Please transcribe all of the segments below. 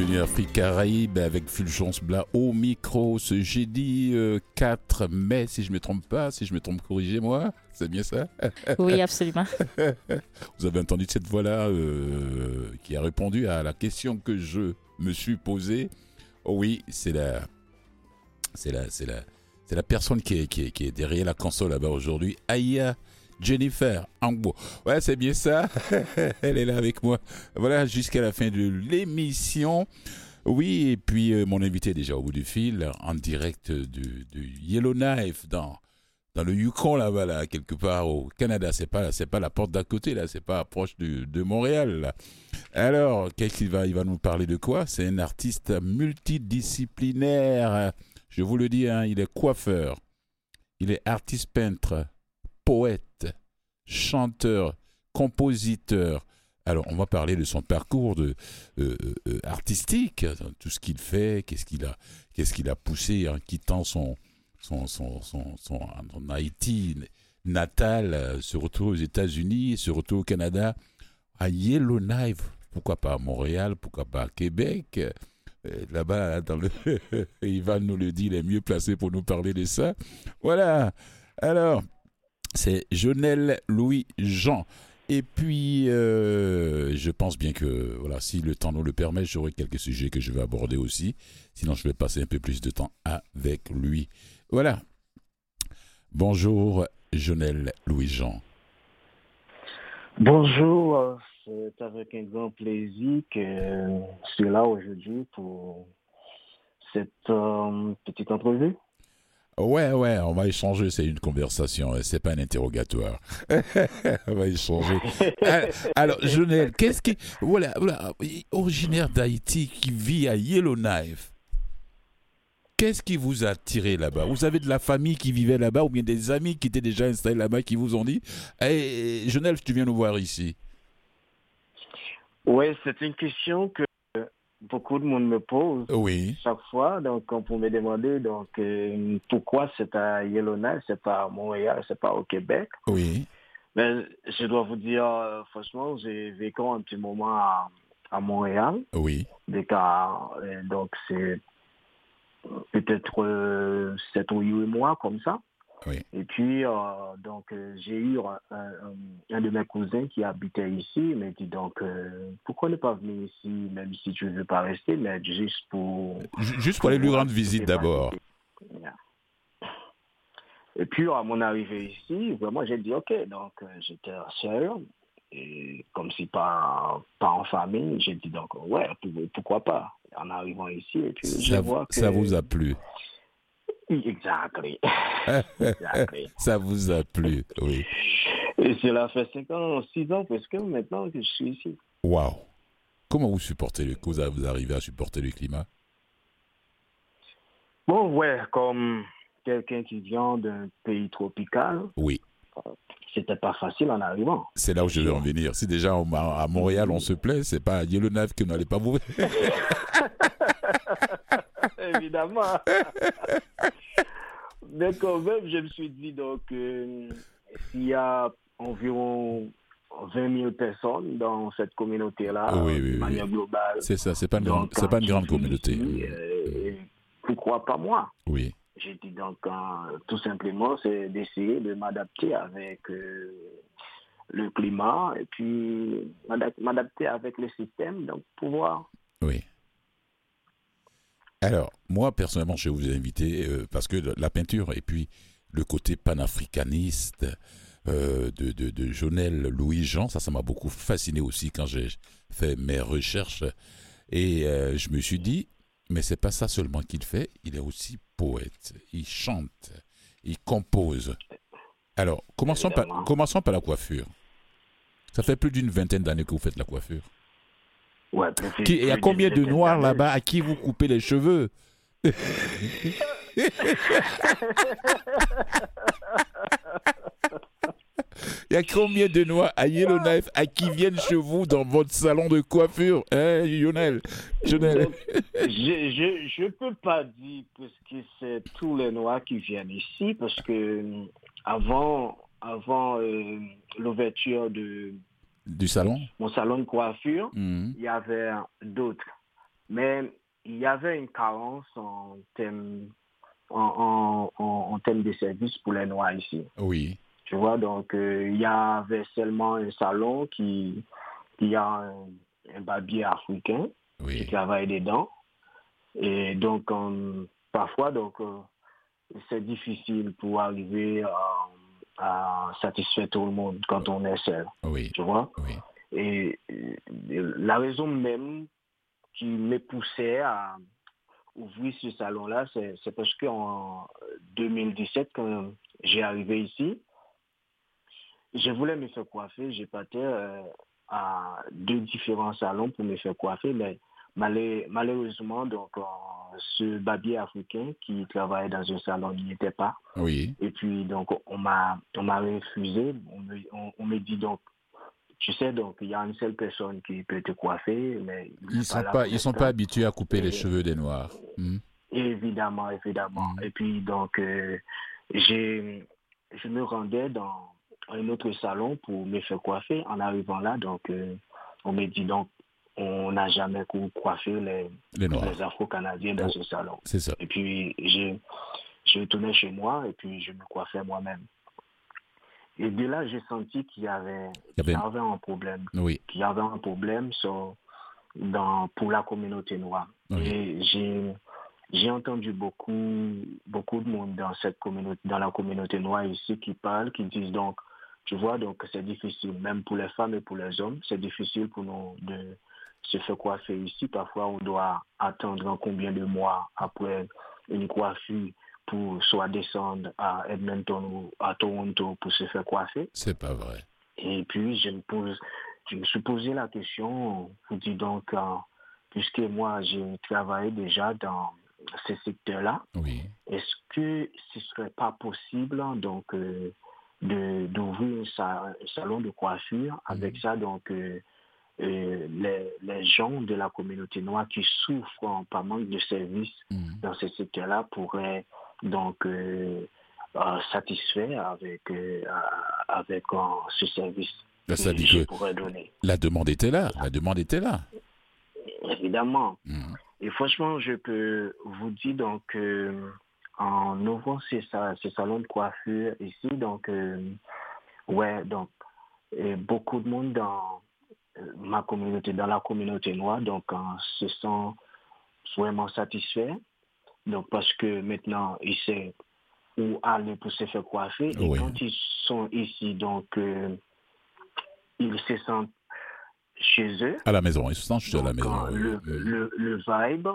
bienvenue à Afrique Caraïbe avec Fulgence Blas au micro ce jeudi 4 euh, mai, si je ne me trompe pas, si je me trompe, corrigez-moi, c'est bien ça? Oui, absolument. Vous avez entendu cette voix-là euh, qui a répondu à la question que je me suis posée. Oh oui, c'est la, c'est la, c'est la, c'est la personne qui est, qui est, qui est derrière la console là-bas aujourd'hui, Aya Jennifer Angbo. Ouais, c'est bien ça. Elle est là avec moi. Voilà, jusqu'à la fin de l'émission. Oui, et puis euh, mon invité est déjà au bout du fil, en direct de, Yellowknife dans dans le Yukon là-bas là, quelque part au Canada. C'est pas pas la porte d'à côté là, c'est pas proche de, Montréal. Alors, qu'est-ce qu'il va il nous parler de quoi? C'est un artiste multidisciplinaire. Je vous le dis, hein, il est coiffeur, il est artiste peintre, poète, chanteur, compositeur. Alors, on va parler de son parcours de, euh, euh, artistique, tout ce qu'il fait, qu'est-ce qu'il a, a poussé en quittant son, son, son, son, son Haïti natal, euh, se retrouve aux États-Unis, se retrouve au Canada, à Yellowknife, pourquoi pas à Montréal, pourquoi pas à Québec? Là-bas, dans le Ivan nous le dit, il est mieux placé pour nous parler de ça. Voilà. Alors, c'est Jonel Louis Jean. Et puis, euh, je pense bien que, voilà, si le temps nous le permet, j'aurai quelques sujets que je vais aborder aussi. Sinon, je vais passer un peu plus de temps avec lui. Voilà. Bonjour, Jonel Louis Jean. Bonjour, euh, c'est avec un grand plaisir que je suis là aujourd'hui pour cette euh, petite entrevue. Ouais, ouais, on va échanger, c'est une conversation, c'est pas un interrogatoire. on va échanger. Ah, alors, Jonel, qu'est-ce qui. Voilà, originaire d'Haïti qui vit à Yellowknife. Qu'est-ce qui vous a attiré là-bas? Vous avez de la famille qui vivait là-bas ou bien des amis qui étaient déjà installés là-bas qui vous ont dit hey, eh, tu viens nous voir ici Oui, c'est une question que beaucoup de monde me pose oui. chaque fois. Donc, on peut me demander donc, euh, pourquoi c'est à Yellowknife, c'est pas à Montréal, c'est pas au Québec. Oui. Mais je dois vous dire, euh, franchement, j'ai vécu un petit moment à, à Montréal. Oui. Euh, donc c'est peut-être 7 ou 8 mois comme ça. Et puis, euh, donc, euh, j'ai eu un, de mes cousins qui habitait ici. Il m'a dit donc, euh, pourquoi ne pas venir ici, même si tu ne veux pas rester, mais juste pour. Juste pour aller lui rendre visite d'abord. Et puis, à mon arrivée ici, vraiment, j'ai dit ok. Donc, j'étais seul. Et comme si pas, pas en famille, j'ai dit donc, ouais, pourquoi pas En arrivant ici, et puis ça, je vois que. Ça vous a plu Exactly. Ça vous a plu, oui. Et cela fait 5 ans, 6 ans parce que maintenant que je suis ici. Waouh. Comment vous supportez le vous arrivez à supporter le climat? Bon, ouais, comme quelqu'un qui vient d'un pays tropical. Oui. C'était pas facile en arrivant. C'est là où je veux en venir. Si déjà à Montréal on se plaît, c'est pas à Yellowknife que n'allez pas vous. Évidemment. Mais quand même, je me suis dit, donc, euh, s'il y a environ 20 000 personnes dans cette communauté-là, de manière globale. C'est ça, c'est pas, une grande, pas une grande communauté. Euh, pourquoi pas moi? Oui. J'ai dit donc, euh, tout simplement, c'est d'essayer de m'adapter avec le climat et puis m'adapter avec le système, donc pouvoir oui. Alors, moi, personnellement, je vais vous inviter euh, parce que la peinture et puis le côté panafricaniste euh, de, de, de Jonel Louis-Jean, ça, ça m'a beaucoup fasciné aussi quand j'ai fait mes recherches. Et euh, je me suis dit, mais c'est pas ça seulement qu'il fait, il est aussi poète, il chante, il compose. Alors, commençons par, commençons par la coiffure. Ça fait plus d'une vingtaine d'années que vous faites la coiffure. Ouais, il y a combien de noirs là-bas à qui vous coupez les cheveux Il y a combien de noirs à Yellowknife à qui viennent chez vous dans votre salon de coiffure Hein, Lionel Je ne peux pas dire parce que c'est tous les noirs qui viennent ici parce que avant, avant euh, l'ouverture de du salon? Mon salon de coiffure, mhm. il y avait d'autres. Mais il y avait une carence en termes en, en, termes de services pour les Noirs ici. Oui. Tu vois, donc euh, il y avait seulement un salon qui, qui a un, un barbier africain qui travaille dedans. Et donc, parfois, donc, euh, c'est difficile pour arriver à, satisfaire tout le monde quand on est seul. Oui. Tu vois? Oui. Et la raison même qui me poussait à ouvrir ce salon-là, c'est parce qu'en 2017, quand j'ai arrivé ici, je voulais me faire coiffer. J'ai parté euh, à deux différents salons pour me faire coiffer, mais malheureusement, donc, euh, ce barbier africain qui travaillait dans un salon n'y était pas. Oui. Et puis, donc, on m'a refusé. On me, dit donc, tu sais, donc, il y a une seule personne qui peut te coiffer, mais... Ils ne sont, pas, ils sont pas habitués à couper les cheveux des Noirs. Hmm. Évidemment, évidemment. Hmm. Et puis, donc, euh, j'ai je me rendais dans un autre salon pour me faire coiffer. En arrivant là, donc, euh, on me dit donc, on n'a jamais coiffé les, les, Afro-Canadiens dans ce salon. C'est ça. Et puis, je, je retournais chez moi et puis je me coiffais moi-même. Et de là, j'ai senti qu'il y avait, y avait... un problème. Oui. Qu'il y avait un problème dans, pour la communauté noire. Et j'ai, j'ai entendu beaucoup, beaucoup de monde dans cette communauté, dans la communauté noire ici qui parlent, qui disent donc, tu vois, donc c'est difficile, même pour les femmes et pour les hommes, c'est difficile pour nous de, se fait coiffer ici. Parfois, on doit attendre combien de mois après une coiffure pour soit descendre à Edmonton ou à Toronto pour se faire coiffer. C'est pas vrai. Et puis, je me, pose, je me suis posé la question, vous dis donc, euh, puisque moi, j'ai travaillé déjà dans ces secteurs-là, oui. est-ce que ce ne serait pas possible donc euh, d'ouvrir un, salon de coiffure avec ça donc euh, les, les, gens de la communauté noire qui souffrent par manque de services mm. dans ce secteur-là pourraient donc euh, euh, satisfaire avec, euh, avec ce service que je pourrais donner. La demande était là, la demande était là. Évidemment. Mm. Et franchement, je peux vous dire donc en ouvrant ces, ces, salons de coiffure ici, donc ouais, donc beaucoup de monde dans ma communauté, dans la communauté noire, donc se sent vraiment satisfait. Donc parce que maintenant, ils savent où aller pour se faire coiffer. Et quand ils sont ici, donc euh, ils se sentent chez eux. À la maison, ils se sentent chez la maison. Le, le, vibe,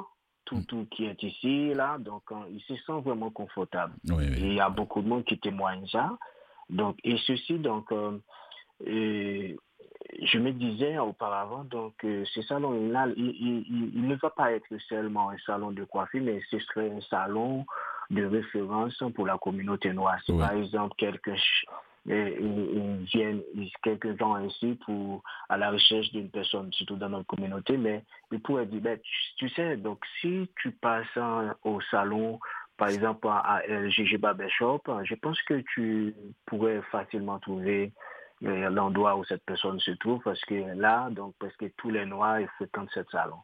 tout, mm. tout qui est ici, là, donc ils se sentent vraiment confortables. il y a beaucoup de monde qui témoigne ça. Donc, et ceci, donc, euh, je me disais auparavant, donc euh, ce salon-là, il, ne va pas être seulement un salon de coiffure, mais ce serait un salon de référence pour la communauté noire. Si par exemple quelqu'un viennent quelques gens ici pour à la recherche d'une personne, surtout dans notre communauté, mais il pourrait dire, ben, tu, sais, donc si tu passes au salon, par exemple à, à GG Barbershop, je pense que tu pourrais facilement trouver l'endroit où cette personne se trouve parce que là, donc presque tous les Noirs ils fréquentent ce salon.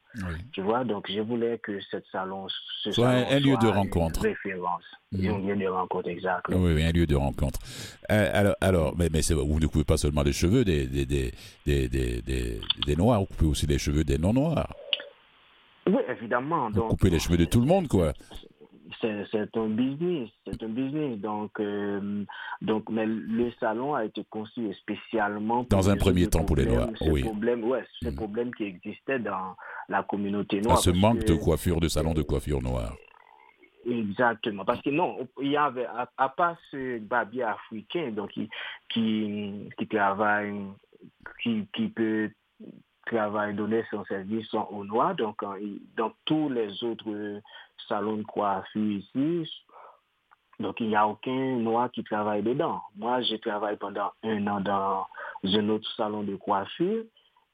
Tu vois, donc je voulais que cette salon soit un, lieu de rencontre. référence. Mhm. Un lieu de rencontre, exact. Oui, un lieu de rencontre. Euh, alors, alors, mais, mais vous ne coupez pas seulement les cheveux des, des, des, des, des, Noirs, vous coupez aussi les cheveux des non-noirs. Oui, évidemment. Vous coupez les cheveux de tout le monde, quoi c'est un business, c'est un business. Donc, euh, donc, mais le salon a été construit spécialement dans un premier temps pour les Noirs. Oui. Problèmes, ouais, ces mm. problèmes qui existaient dans la communauté noire. À ce manque de coiffure, de salon de coiffure noire. Exactement, parce que non, il y avait à, part ce barbier africain, donc qui qui, qui travaille, qui, qui peut travailler, donner son service aux Noirs, donc dans tous les autres salon de coiffure ici. Donc, il n'y a aucun noir qui travaille dedans. Moi, j'ai travaillé pendant un an dans un autre salon de coiffure.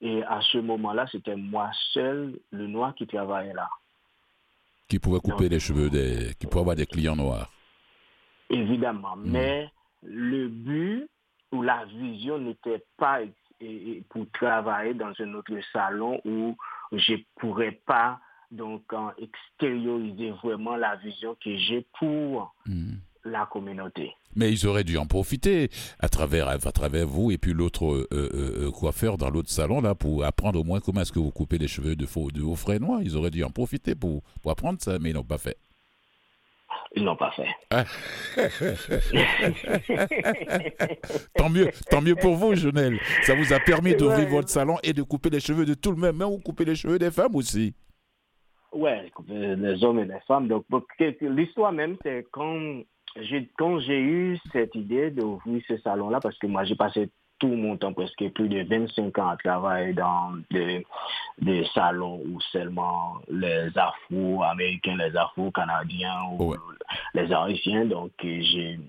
Et à ce moment-là, c'était moi seul, le noir, qui travaillait là. Qui pouvait couper les cheveux, des, qui pouvait avoir des clients noirs. Évidemment. Hmm. Mais le but ou la vision n'était pas pour travailler dans un autre salon où je ne pourrais pas donc extérioriser vraiment la vision que j'ai pour hmm. la communauté. Mais ils auraient dû en profiter à travers, à travers vous et puis l'autre euh, euh, euh, coiffeur dans l'autre salon là pour apprendre au moins comment est-ce que vous coupez les cheveux de, faux, de vos frères noirs. Ils auraient dû en profiter pour, pour apprendre ça, mais ils n'ont pas fait. Ils n'ont pas fait. Ah. tant mieux, tant mieux pour vous, Jonel. Ça vous a permis d'ouvrir votre salon et de couper les cheveux de tout le monde, même vous coupez les cheveux des femmes aussi. Ouais, les hommes et les femmes. Donc, l'histoire même, c'est quand quand j'ai eu cette idée d'ouvrir ce salon-là, parce que moi, j'ai passé tout mon temps, presque plus de 25 ans à travailler dans des, salons où seulement les Afro-Américains, les Afro-Canadiens ou les Haïtiens, donc j'ai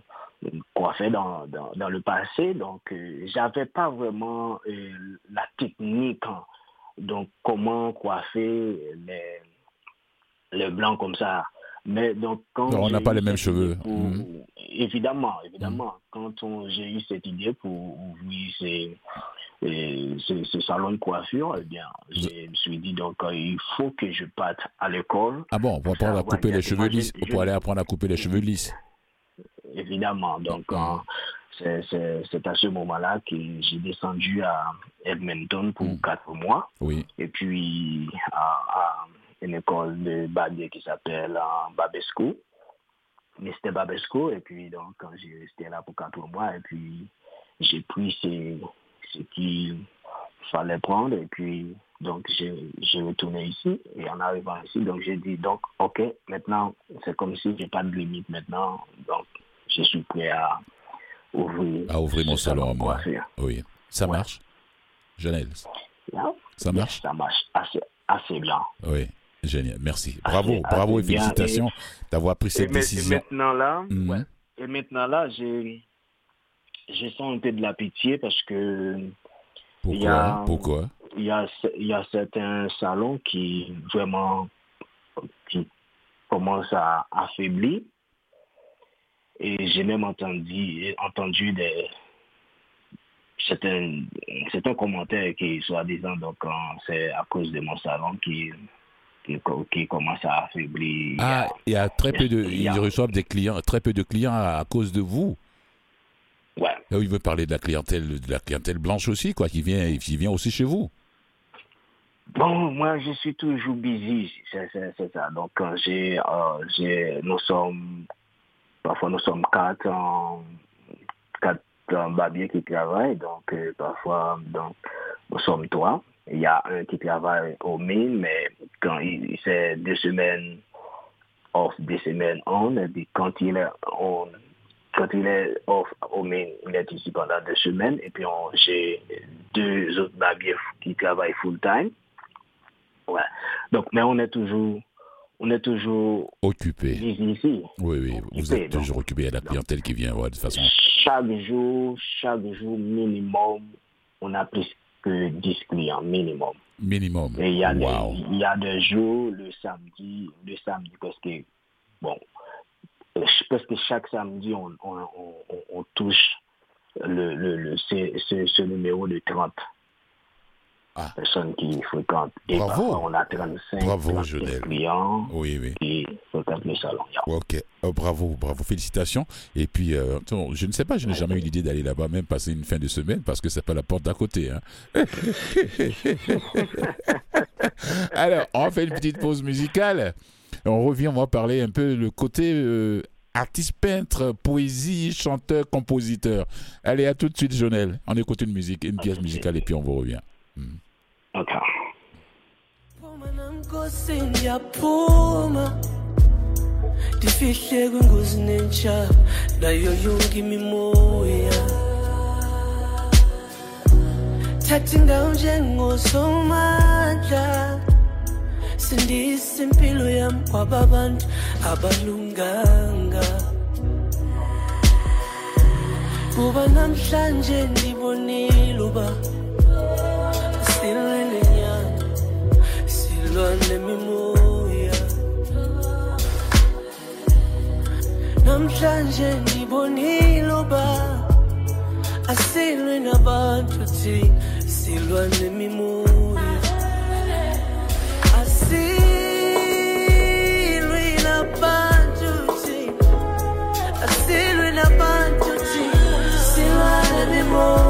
coiffé dans, dans, le passé, donc euh, j'avais pas vraiment euh, la technique, hein. donc comment coiffer les, les blancs comme ça. Mais donc quand on n'a pas les mêmes cheveux. Mmh. Évidemment, évidemment. Mmh. Quand j'ai eu cette idée pour ouvrir ces, ce, salon de coiffure, eh bien, je me suis dit donc euh, il faut que je parte à l'école. Ah bon, pour apprendre à couper les cheveux lisses, pour aller apprendre à couper les cheveux lisses. Évidemment, donc mmh. euh, c'est à ce moment-là que j'ai descendu à Edmonton pour quatre mois. Oui. Et puis à une école de Badier qui s'appelle euh, Babesco. Mr. Babesco. Et puis, donc, quand j'ai resté là pour quatre mois, et puis j'ai pris ce, qu'il fallait prendre. Et puis, donc, j'ai retourné ici. Et en arrivant ici, donc, j'ai dit, donc, OK, maintenant, c'est comme si j'ai pas de limite maintenant. Donc, je suis prêt à ouvrir. À ouvrir mon salon à moi. Oui. Ça marche, Janelle Ça marche? Ça marche assez, assez bien. Oui. Génial, merci. Bravo, bravo et félicitations d'avoir pris cette décision. Et maintenant là, mhm. et maintenant là, j'ai, je sens un peu de la pitié parce que pourquoi il y a, pourquoi? il y a, il y a certains salons qui vraiment qui commencent à affaiblir et j'ai même entendu entendu des certains certains commentaires qui soi-disant donc c'est à cause de mon salon qui qui, commence à affaiblir. Ah, il y a très peu de, ils reçoivent des clients, très peu de clients à, cause de vous. Ouais. Là, il veut parler de la clientèle, de la clientèle blanche aussi, quoi, qui vient, qui vient aussi chez vous. Bon, moi, je suis toujours busy, c'est ça. Donc, j'ai, euh, j'ai, nous sommes, parfois nous sommes quatre, quatre barbiers qui travaillent, donc euh, parfois, donc, nous sommes trois. Il y a un qui travaille au mine, mais quand il c'est deux semaines off, deux semaines on, et puis quand il est on, quand il est off au mine, il est ici pendant deux semaines, et puis j'ai deux autres barbiers qui travaillent full time. Ouais. Donc, mais on est toujours on est toujours occupé ici. Oui, oui, vous êtes toujours occupé. A la clientèle qui vient, ouais, de toute façon. Chaque jour, chaque jour minimum, on a plus que 10 clients minimum. Minimum. Et il y a, des, il y a des jours, le samedi, le samedi, parce que, bon, parce que chaque samedi, on, on, on, touche le, le, le ce, ce, numéro de 30 ah. personnes qui fréquentent. Et Bravo. parfois, on a 35 bravo, clients oui, oui. qui fréquentent le salon. Ok, oh, bravo, bravo, félicitations. Et puis, euh, je ne sais pas, je n'ai jamais eu l'idée d'aller là-bas, même passer une fin de semaine, parce que c'est pas la porte d'à côté. Hein. Alors, on fait une petite pause musicale. On revient, on va parler un peu le côté euh, artiste peintre, poésie, chanteur, compositeur. Allez, à tout de suite, Jonel. On écoute une musique, une pièce musicale, et puis on vous revient. Hmm. Okay. Ndifihle kwingozi nentsha nayo yonke imimoya. Thatha indawo njengosomandla sindisa impilo yam kwaba bantu abalunganga. Kuba namhlanje ndibonile uba silwe nenyanga silwa nemimoya namhlanje ndibonile uba asilwe nabantu thina silwa nemimoya asilwe nabantu thina asilwe nabantu thina silwa nemimoya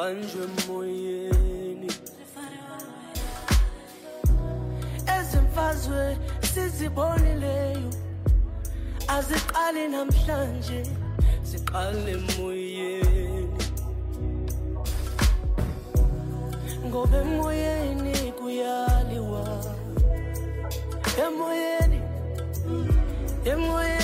zibanjwe emoyeni ezimfazwe sizibonileyo. Aziqali namhlanje ziqale emoyeni. Ngoba emoyeni kuyaliwa. Emoyeni emoyeni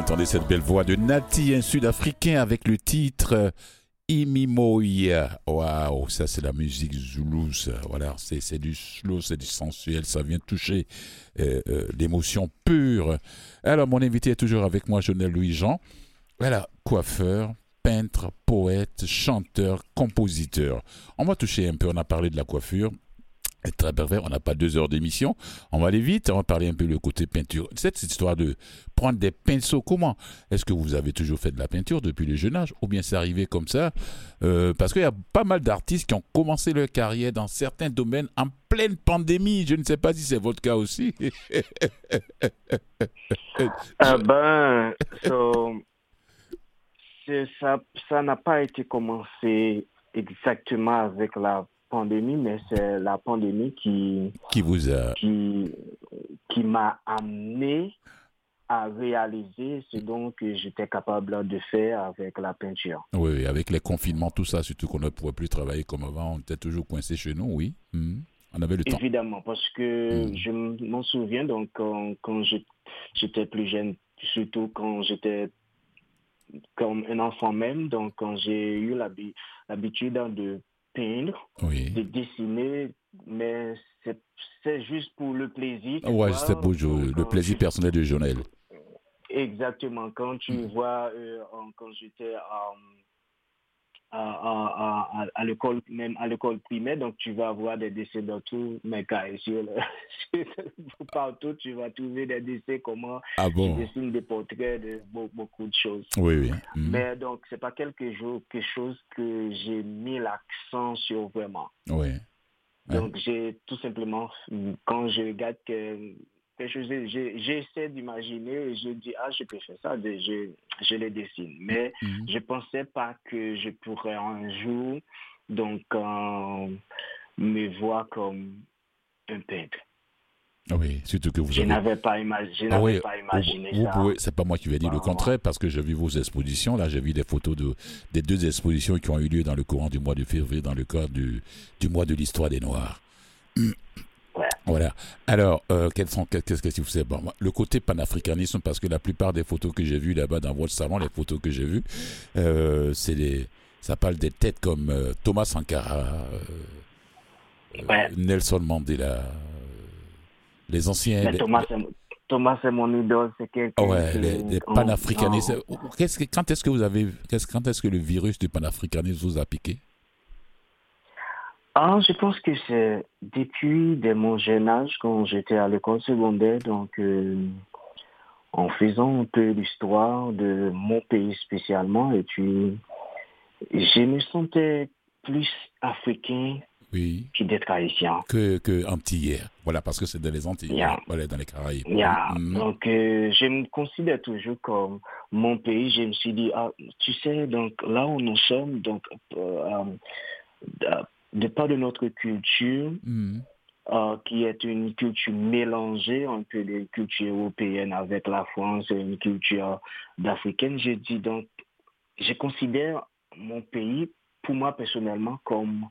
entendez cette belle voix de Nati, un Sud-Africain, avec le titre euh, Imimoya. Waouh, ça c'est la musique zoulou. Voilà, c'est c'est du slow, c'est du sensuel, ça vient toucher euh, euh, l'émotion pure. Alors, mon invité est toujours avec moi, Jonel Louis-Jean. Voilà, coiffeur, peintre, poète, chanteur, compositeur. On va toucher un peu, on a parlé de la coiffure. Très pervers, on n'a pas deux heures d'émission. On va aller vite, on va parler un peu le côté peinture. Cette histoire de prendre des pinceaux, comment? Est-ce que vous avez toujours fait de la peinture depuis le jeune âge? Ou bien c'est arrivé comme ça Euh, Parce qu'il y a pas mal d'artistes qui ont commencé leur carrière dans certains domaines en pleine pandémie. Je ne sais pas si c'est votre cas aussi. Ah ben, ça ça n'a pas été commencé exactement avec la pandémie, mais c'est la pandémie qui, qui vous a... qui, qui m'a amené à réaliser ce dont que j'étais capable de faire avec la peinture. Oui, avec les confinements, tout ça, surtout qu'on ne pouvait plus travailler comme avant, on était toujours coincé chez nous, oui. Mhm. On avait le temps. Évidemment, parce que Mm. je m'en souviens, donc quand, quand j'étais plus jeune, surtout quand j'étais comme un enfant même, donc quand j'ai eu l'habi- l'habitude de peindre, Oui. de dessiner, mais c'est c'est juste pour le plaisir. c'était beau, Jo- le plaisir personnel de Jonel. Exactement. Quand tu Mm. vois, euh, en- quand j'étais à, à, à, à, à l'école, même à l'école primaire, donc tu vas avoir des dessins dans tous mes cas. Et sur le- partout, tu vas trouver des dessins, comment Ah tu bon dessines des portraits de be- beaucoup de choses. Oui, oui. Mhm. Mais donc, c'est pas quelque chose, quelque chose que j'ai mis l'accent sur vraiment. Oui. Donc, j'ai tout simplement, quand je regarde que, j'essaie d'imaginer et je dis, ah, je peux faire ça, je, les dessine. Mais Mhm. je pensais pas que je pourrais un jour, donc, euh, me voir comme un peintre. Oui, surtout que vous Je avez... n'avais pas, imagi- Ah n'avais oui, pas imaginé vous ça. pouvez, c'est pas moi qui vais dire le Vraiment. contraire parce que j'ai vu vos expositions. Là, j'ai vu des photos de, des deux expositions qui ont eu lieu dans le courant du mois de février, dans le cadre du, du mois de l'histoire des Noirs. Voilà. Alors, euh, qu'est-ce que vous savez bon, Le côté panafricanisme, parce que la plupart des photos que j'ai vues là-bas dans votre salon, les photos que j'ai vues, euh, c'est des, ça parle des têtes comme euh, Thomas Sankara, Ouais. Nelson Mandela, les anciens. Mais les- Thomas, Thomas, c'est mon idole, c'est quelqu'un Ouais, les, panafricanistes. que, quand est-ce que vous avez, qu'est-ce, quand est-ce que le virus du panafricanisme vous a piqué? Ah, je pense que c'est depuis dès mon jeune âge, quand j'étais à l'école secondaire, donc euh, en faisant un peu l'histoire de mon pays spécialement, et puis je me sentais plus africain Oui, que d'être haïtien. que, que antillais. Voilà, parce que c'est dans les Antilles, Yeah. voilà, dans les Caraïbes. Yeah. Mhm. Donc, euh, je me considère toujours comme mon pays. Je me suis dit, ah, tu sais, donc là où nous sommes, donc euh, euh, de part de notre culture, Mhm. euh, qui est une culture mélangée, un peu de culture européenne avec la France et une culture d'africaine, j'ai dit donc, je considère mon pays, pour moi personnellement, comme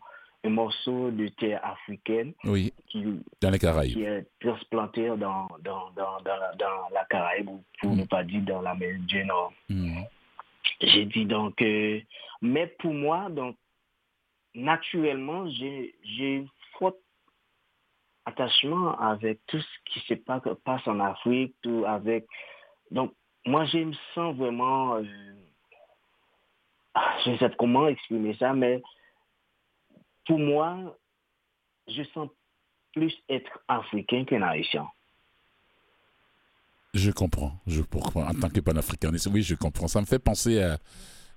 un morceau de terre africaine oui, qui, dans les Caraïbes. qui est transplanté dans, dans, dans, dans, la Caraïbe, ou pour ne pas dire dans l'Amérique du Nord. J'ai dit donc, mais pour moi, donc, naturellement, j'ai fort attachement avec tout ce qui se passe en Afrique, tout avec. Donc, moi, je me sens vraiment. Euh, je ne sais pas comment exprimer ça, mais pour moi, je sens plus être africain qu'un haïtien. Je comprends. Je comprends. En tant que panafricaniste, oui, je comprends. Ça me fait penser à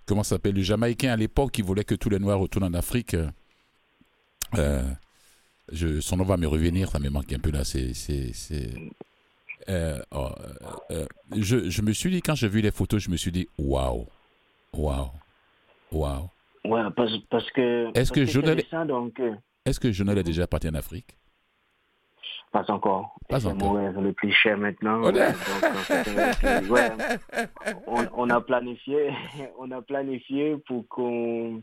comment s'appelle le Jamaïcain à l'époque qui voulait que tous les Noirs retournent en Afrique. Euh, je, son nom va me revenir, ça me manque un peu là. C'est, euh, oh, euh, je, je, me suis dit quand j'ai vu les photos, je me suis dit waouh, waouh, waouh. Ouais, parce, parce que. Est-ce que, Jonel, est-ce que Jonel a déjà parti en Afrique? Pas encore. Pas encore. le plus cher maintenant. on, a planifié, on a planifié pour qu'on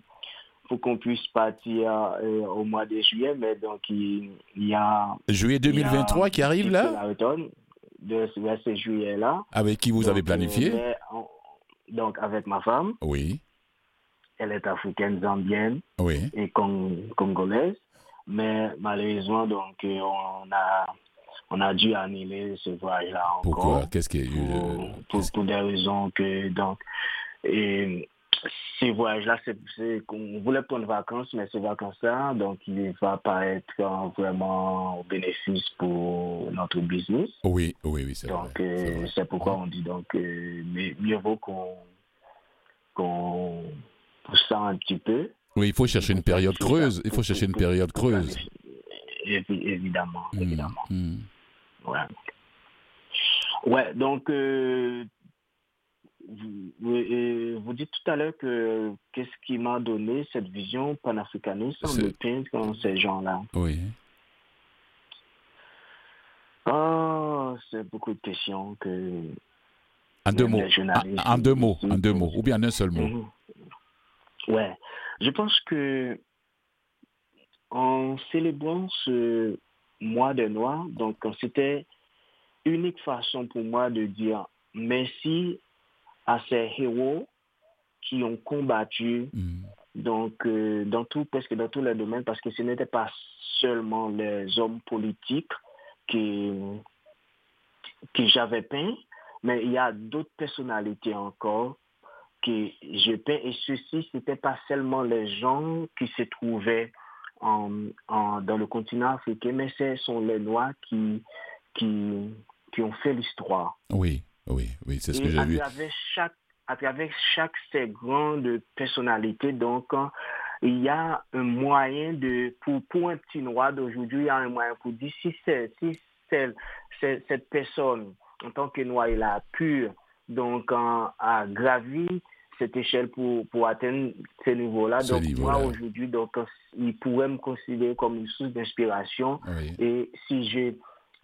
pour qu'on puisse partir euh, au mois de juillet, mais donc il, y a juillet 2023 qui arrive là? De, ce juillet là. Avec qui vous avez planifié? euh, Donc avec ma femme. Oui. Elle est africaine zambienne. Oui. Et congolaise. Mais malheureusement, donc, euh, on a, on a dû annuler ce voyage-là encore. Pourquoi? Qu'est-ce qui est pour, pour, des raisons que, donc, et ces voyages-là, c'est qu'on voulait prendre vacances, mais ces vacances-là, donc, il ne va pas être vraiment au bénéfice pour notre business. Oui, oui, oui, c'est vrai. Donc, euh, c'est pourquoi on dit donc, euh, mais mieux vaut qu'on qu'on pousse ça un petit peu oui, il faut chercher une période creuse. Il faut chercher une période creuse. Évidemment, hmm, évidemment. Hmm. Ouais. Ouais, donc, euh, vous, euh, vous, dites tout à l'heure que qu'est-ce qui m'a donné cette vision panafricaniste me peindre ces gens-là? Oui. Oh, c'est beaucoup de questions que. En deux mots. En, deux mots, en deux mots, ou bien en un seul mot. Mhm. Ouais. Je pense que en célébrant ce mois de noir, donc c'était unique façon pour moi de dire merci à ces héros qui ont combattu mm. donc euh, dans tout presque dans tous les domaines parce que ce n'était pas seulement les hommes politiques qui que j'avais peint mais il y a d'autres personnalités encore que je peins. Et ceci, c'était pas seulement les gens qui se trouvaient en, dans le continent africain, mais ce sont les Noirs qui, qui, qui ont fait l'histoire. Oui, oui, oui, c'est ce que j'ai vu. Chaque, à travers chaque ces grandes personnalités, donc, il y a un moyen de, pour, pour un petit noir d'aujourd'hui, il y a un moyen pour dire si, si c'est, cette personne, en tant que noir, il a pu donc a gravi cette échelle pour, pour atteindre ce niveau-là. donc moi aujourd'hui, donc il pourrait me considérer comme une source d'inspiration. Et si j'ai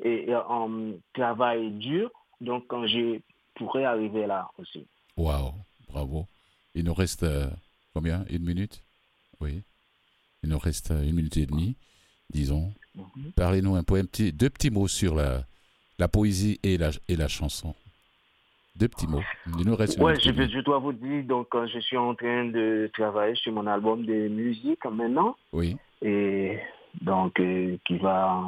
un travail dur, donc quand je pourrais arriver là aussi. Waouh, bravo. Il nous reste euh, combien? Une minute? Oui. Il nous reste euh, une minute et demie, disons. Mhm. Parlez-nous un peu, petit, deux petits mots sur la, la poésie et la, et la chanson. Deux petits mots. Il nous reste ouais, je, je, dois vous dire, donc, je suis en train de travailler sur mon album de musique maintenant. Oui. Et donc, euh, qui va.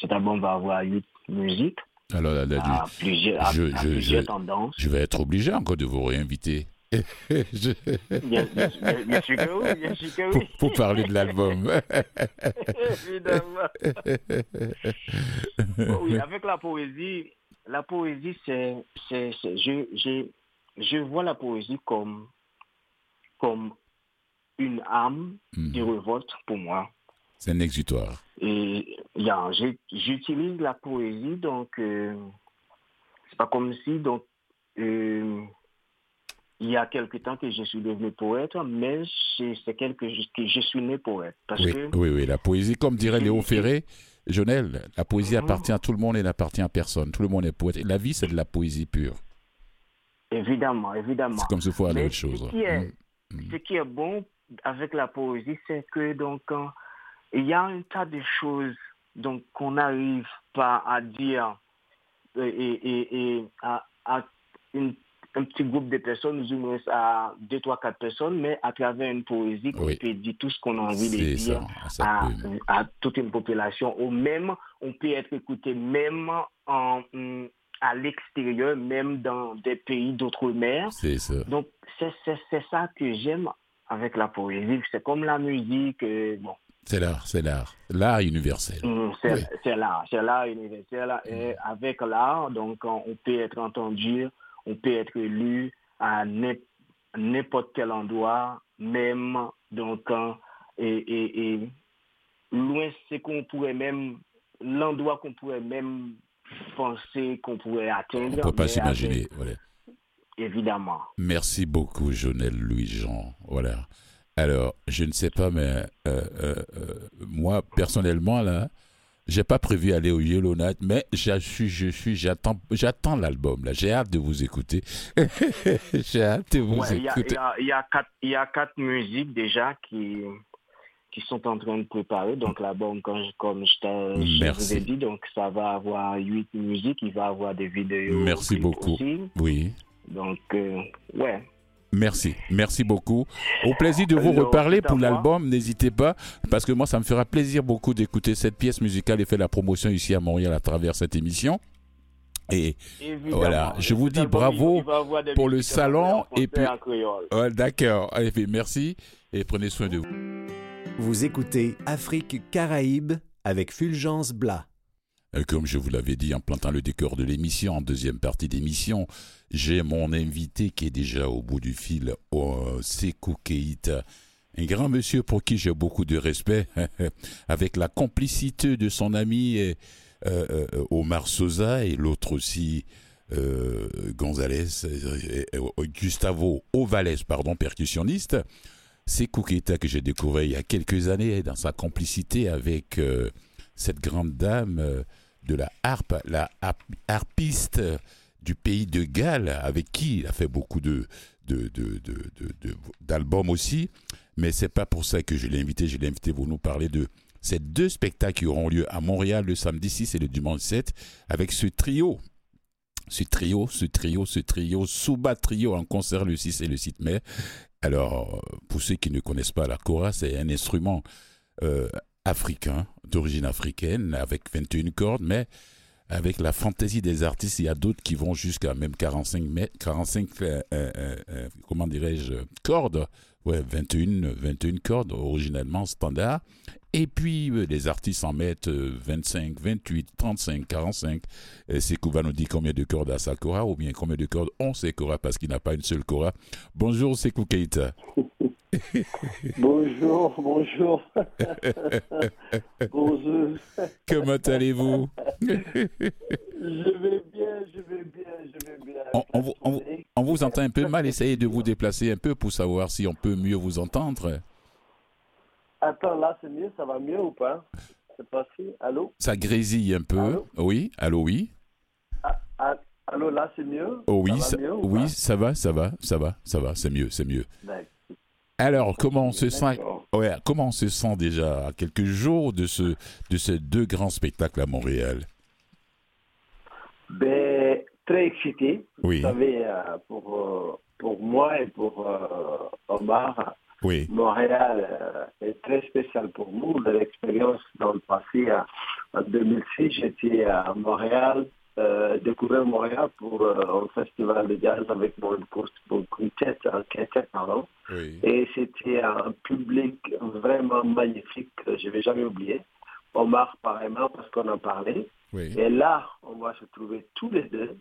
Cet album va avoir huit musiques. Alors, là, à plusieurs, à, je, plusieurs tendances. Je vais être obligé encore de vous réinviter. je... bien, bien, sûr que oui, bien sûr que oui. Pour, pour parler de l'album. Évidemment. oui, avec la poésie, la poésie, c'est, c'est, je, je, je, vois la poésie comme, comme une âme de révolte pour moi. C'est un exutoire. Et j'utilise la poésie, donc euh, c'est pas comme si donc euh, il y a quelque temps que je suis devenu poète, mais c'est quelque que je suis né poète. Parce oui, que, oui, oui, la poésie, comme dirait Léo Ferré, Jonel, la poésie mhm. appartient à tout le monde et n'appartient à personne. Tout le monde est poète. La vie, c'est de la poésie pure. Évidemment, évidemment. C'est comme ce faut aller autre chose. Ce qui, est, mm. ce qui est bon avec la poésie, c'est que donc il y a un tas de choses donc qu'on n'arrive pas à dire et, à, à une un petit groupe de personnes, nous moins à deux, trois, quatre personnes, mais à travers une poésie, on peut dire tout ce qu'on a envie de dire à, toute une population. Ou même, on peut être écouté même en, à l'extérieur, même dans des pays d'outre-mer. C'est ça. Donc, c'est ça que j'aime avec la poésie. C'est comme la musique. Euh, bon. C'est l'art, c'est l'art. L'art universel. Mm, c'est l'art, c'est l'art universel. Et avec l'art, donc, on peut être entendu on peut être lu à n'importe quel endroit, même donc et, et, loin c'est qu'on pourrait même l'endroit qu'on pourrait même penser qu'on pourrait atteindre. On ne peut pas s'imaginer, voilà. Évidemment. Merci beaucoup, Jonel Louis-Jean. Voilà. Alors, je ne sais pas, mais euh, euh, euh, moi, personnellement, là, j'ai pas prévu aller au Yellow Night, mais je suis, je suis, j'attends, j'attends l'album là. J'ai hâte de vous écouter. j'ai hâte de vous écouter. Il y, a, quatre, il y a quatre musiques déjà qui qui sont en train de préparer. Donc l'album, comme je, comme je, vous ai dit, donc ça va avoir huit musiques. Il va avoir des vidéos. Merci beaucoup. Oui. Donc euh, ouais. Merci, merci beaucoup. Au plaisir de vous reparler pour l'album, n'hésitez pas, parce que moi, ça me fera plaisir beaucoup d'écouter cette pièce musicale et faire la promotion ici à Montréal à travers cette émission. Et voilà, je vous dis bravo pour le salon et puis d'accord. Merci et prenez soin de vous. Vous écoutez Afrique Caraïbes avec Fulgence Blas. Euh, comme je vous l'avais dit en plantant le décor de l'émission, en deuxième partie d'émission, j'ai mon invité qui est déjà au bout du fil, Sekou Keita. Un grand monsieur pour qui j'ai beaucoup de respect, avec la complicité de son ami euh, euh, Omar Sosa et l'autre aussi, González, Gustavo Ovales, pardon, percussionniste. Sekou Keita que j'ai découvert il y a quelques années dans sa complicité avec cette grande dame euh, de la harpe, la harpiste du pays de Galles, avec qui il a fait beaucoup de, d'albums aussi. Mais c'est pas pour ça que je l'ai invité. Je l'ai invité pour nous parler de ces deux spectacles qui auront lieu à Montréal le samedi 6 et le dimanche 7 avec ce trio. Ce trio, ce trio, ce trio, Souba Trio en concert le 6 et le 7 mai. Alors, pour ceux qui ne connaissent pas la kora, c'est un instrument euh, africain, d'origine africaine, avec 21 cordes, mais avec la fantaisie des artistes, il y a d'autres qui vont jusqu'à même 45, 45 euh, euh, euh, comment dirais-je, cordes. Ouais, 21, 21 cordes, originellement standard. Et puis, les artistes en mettent 25, 28, 35, 45. Sekou va nous dire combien de cordes a sa Cora, ou bien combien de cordes ont ses Cora, parce qu'il n'a pas une seule Cora. Bonjour, Sekou Keita. bonjour, bonjour. bonjour. Comment allez-vous? Je vais bien, je vais bien, On, vous, entend un peu mal. Essayez de vous déplacer un peu pour savoir si on peut mieux vous entendre. Attends, là c'est mieux, ça va mieux ou pas? C'est passé Allô? Ça grésille un peu. oui, allô, oui. Ah, ah, allô, là c'est mieux? Oh, Oui, ça, oui ça va, ça va, ça va, ça va, c'est mieux, c'est mieux. Alors, comment on se sent? Ouais, Comment on se sent déjà à quelques jours de ce de ces deux grands spectacles à Montréal? Ben très excité. Oui. Vous savez, euh, pour euh, pour moi et pour euh, Omar, oui. Montréal est très spécial pour nous. L'expérience dans le passé, en 2006, j'étais à Montréal euh, découvert Montréal pour euh, un festival de jazz avec mon, mon quintet, un quintet pardon. Et c'était un public vraiment magnifique, je ne vais jamais oublier. Omar, pareillement, parce qu'on en parlait. Et là, on va se trouver tous les deux,